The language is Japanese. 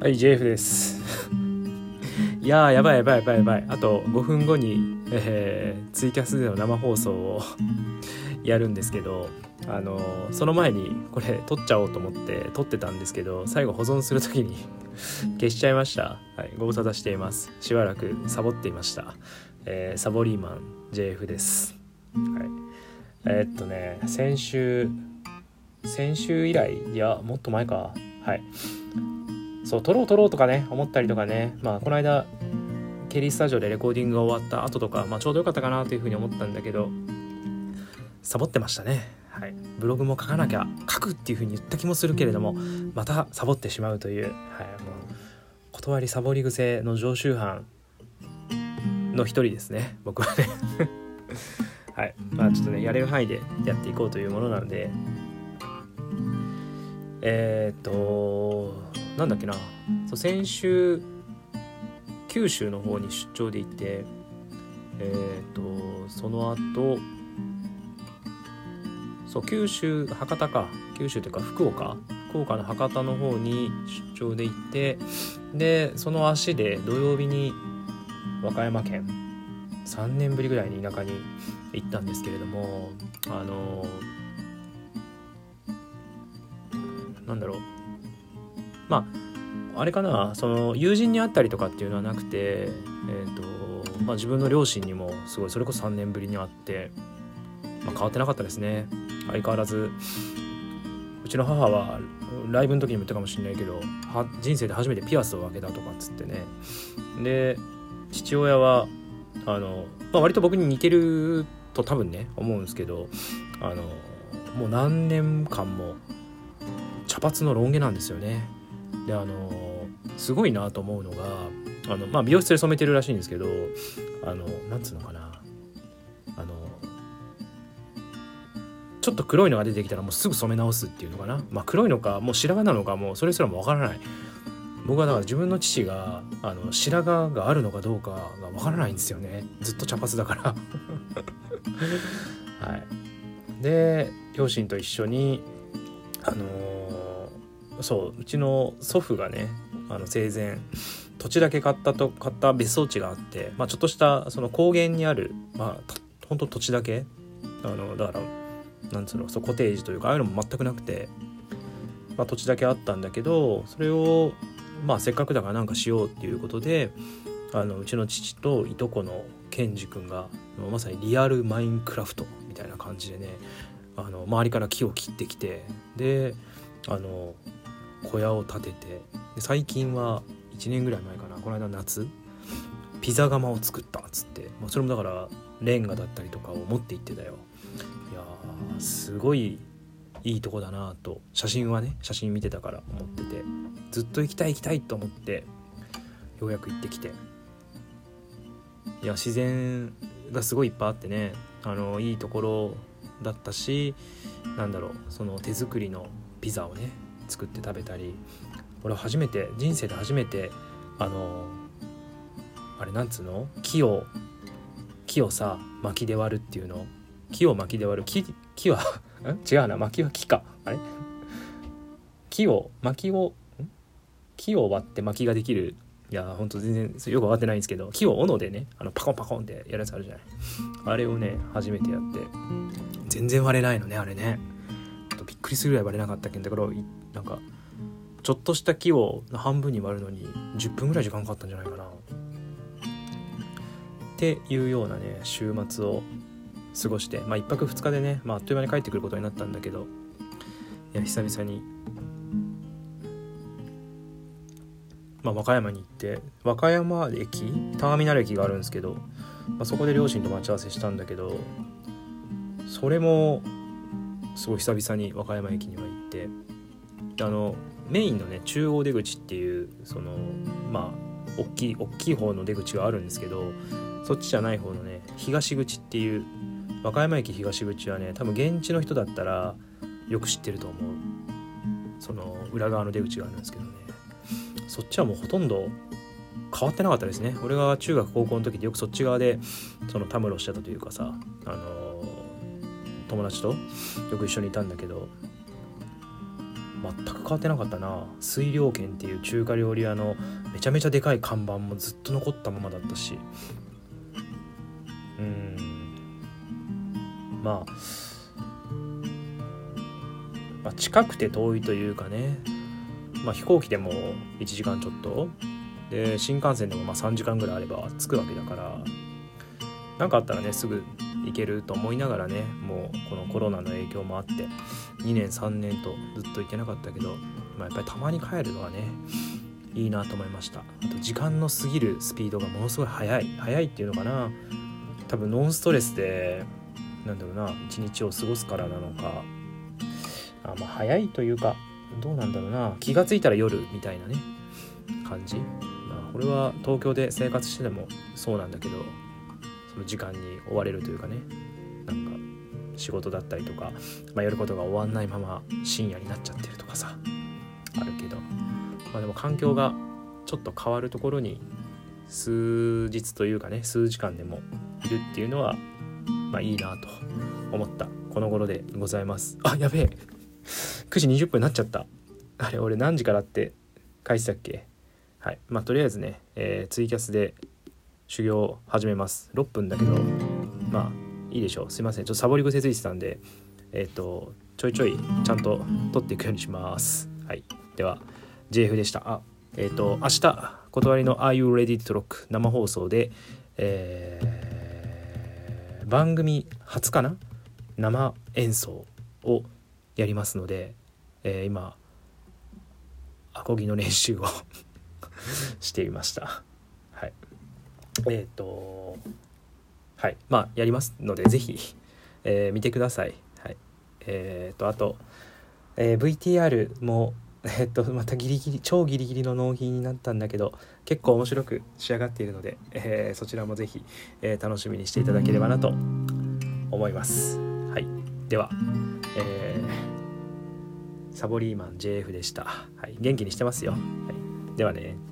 はい JF です。いやーやばいやばいやばいやばい。あと5分後に、えー、ツイキャスでの生放送をやるんですけどあの、その前にこれ撮っちゃおうと思って撮ってたんですけど最後保存する時に 消しちゃいました、はい、ご無沙汰しています。しばらくサボっていました、えー、サボリーマン JF です。はい。えー、っとね先週先週以来いやもっと前か。はい。そう撮ろう撮ろうとかね思ったりとかね。まあこの間ケリースタジオでレコーディングが終わった後とか、まあ、ちょうどよかったかなというふうに思ったんだけどサボってましたね。はい。ブログも書かなきゃ書くっていうふうに言った気もするけれどもまたサボってしまうという、はい、もう断りサボり癖の常習犯の一人ですね。僕はね。はい。まあちょっとねやれる範囲でやっていこうというものなので。えー、っとなんだっけな。そう先週九州の方に出張で行ってえー、とその後そう九州博多か。九州というか福岡。福岡の博多の方に出張で行ってでその足で土曜日に和歌山県3年ぶりぐらいに田舎に行ったんですけれどもあのなんだろう。まああれかなその友人に会ったりとかっていうのはなくて、えーとまあ、自分の両親にもすごいそれこそ3年ぶりに会って、まあ、変わってなかったですね。相変わらずうちの母はライブの時にも言ったかもしれないけど人生で初めてピアスを開けたとかっつってね。で父親はあの、まあ、割と僕に似てると多分ね思うんですけどあのもう何年間も茶髪のロン毛なんですよね。であのすごいなと思うのがあの、まあ、美容室で染めてるらしいんですけどあのなんつうのかな。あのちょっと黒いのが出てきたらもうすぐ染め直すっていうのかな、まあ、黒いのかもう白髪なのかもうそれすらもわからない。僕はだから自分の父があの白髪があるのかどうかがわからないんですよね。ずっと茶髪だから。はい。で両親と一緒にあのー、そううちの祖父がねあの生前土地だけ買ったと買った別荘地があって、まあ、ちょっとしたその高原にあるまあ本当土地だけあのだからなんつうのそうコテージというかああいうのも全くなくて、まあ、土地だけあったんだけどそれをまあせっかくだからなんかしようっていうことであのうちの父といとこのケンジ君がまさにリアルマインクラフトみたいな感じでねあの周りから木を切ってきてであの小屋を建てて最近は1年ぐらい前かなこの間夏ピザ窯を作ったっつって、まあ、それもだからレンガだったりとかを持って行ってたよ。いやすごいいいとこだなと写真はね写真見てたから思っててずっと行きたい行きたいと思ってようやく行ってきて。いや自然がすごいいっぱいあってねあのいいところだったしなんだろうその手作りのピザをね作って食べたり俺初めて人生で初めてあのあれなんつうの？木を木をさ薪で割るっていうの？木を薪で割る？木木は 違うな。薪は木か。あれ？木を薪を木を割って薪ができる。いやほんと全然よく分かってないんですけど木を斧でねあのパコンパコンってやるやつあるじゃない。あれをね初めてやって。全然割れないのねあれね。するぐらい割れなかったけんだからなんかちょっとした木を半分に割るのに10分ぐらい時間かかったんじゃないかな。っていうようなね週末を過ごしてまあ1泊2日でね、まあ、あっという間に帰ってくることになったんだけどいや久々にまあ、和歌山に行って和歌山駅ターミナル駅があるんですけど、まあ、そこで両親と待ち合わせしたんだけどそれもすごい久々に和歌山駅には行ってあのメインのね中央出口っていうそのまあ大きい大きい方の出口があるんですけどそっちじゃない方のね東口っていう和歌山駅東口はね多分現地の人だったらよく知ってると思う。その裏側の出口があるんですけどね。そっちはもうほとんど変わってなかったですね。俺が中学高校の時でよくそっち側でそのたむろしてたというかさあの友達とよく一緒にいたんだけど全く変わってなかったな。水量軒っていう中華料理屋のめちゃめちゃでかい看板もずっと残ったままだったし。うん。まあまあ、近くて遠いというかね、まあ、飛行機でも1時間ちょっと。で新幹線でもまあ3時間ぐらいあれば着くわけだから。何かあったらねすぐ行けると思いながらねもうこのコロナの影響もあって2年3年とずっと行ってなかったけど、まあ、やっぱりたまに帰るのはねいいなと思いました。あと時間の過ぎるスピードがものすごい速い。速いっていうのかな。多分ノンストレスでなんだろうな一日を過ごすからなのかあまあ早いというかどうなんだろうな。気が付いたら夜みたいなね感じ。まあこれは東京で生活しててもそうなんだけどの時間に追われるというかねなんか仕事だったりとか、まあ、やることが終わんないまま深夜になっちゃってるとかさあるけどまあでも環境がちょっと変わるところに数日というかね数時間でもいるっていうのはまあいいなと思った。この頃でございます。あやべえ。9時20分になっちゃった。あれ俺何時からって書いてたっけ？はい。まあとりあえずね、えー、ツイキャスで修行始めます。6分だけどまあいいでしょう。すいません。ちょっとサボり癖ついてたんでえっ、ー、とちょいちょいちゃんと撮っていくようにします。はい。では JF でした。あえっ、ー、と明日断りの Are You Ready to Rock? 生放送でえー、番組初かな？生演奏をやりますので、えー、今アコギの練習を していました。えっ、ー、とはいまあやりますので是非、えー、見てください。はい。えっ、ー、とあと、え、VTR も えっとまたギリギリ超ギリギリの納品になったんだけど結構面白く仕上がっているので、え、そちらも是非、え、楽しみにしていただければなと思います。はい。では、え、サボリーマン JF でした、はい、元気にしてますよ、はい、ではね。